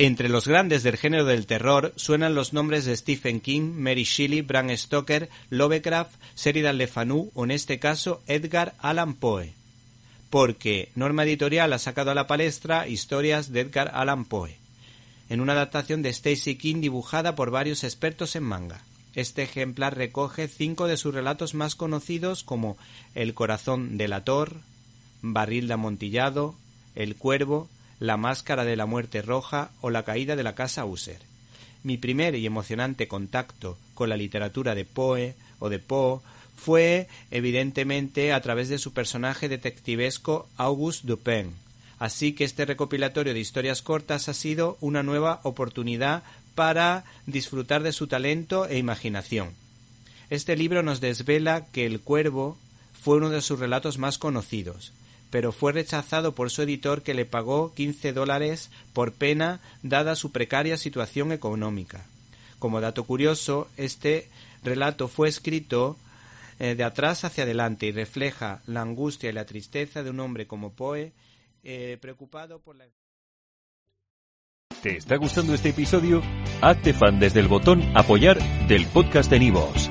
Entre los grandes del género del terror suenan los nombres de Stephen King, Mary Shelley, Bram Stoker, Lovecraft, Sheridan Le Fanu o en este caso Edgar Allan Poe. Porque Norma Editorial ha sacado a la palestra historias de Edgar Allan Poe, en una adaptación de Stacy King dibujada por varios expertos en manga. Este ejemplar recoge cinco de sus relatos más conocidos como El corazón del ator, Barril de amontillado, El cuervo, la máscara de la muerte roja o La caída de la casa User. Mi primer y emocionante contacto con la literatura de Poe o de Poe fue evidentemente a través de su personaje detectivesco Auguste Dupin. Así que este recopilatorio de historias cortas ha sido una nueva oportunidad para disfrutar de su talento e imaginación. Este libro nos desvela que El Cuervo fue uno de sus relatos más conocidos, pero fue rechazado por su editor que le pagó 15 dólares por pena dada su precaria situación económica. Como dato curioso, este relato fue escrito eh, de atrás hacia adelante y refleja la angustia y la tristeza de un hombre como Poe eh, preocupado por la ¿Te está gustando este episodio? Hazte fan desde el botón apoyar del podcast de Nivos.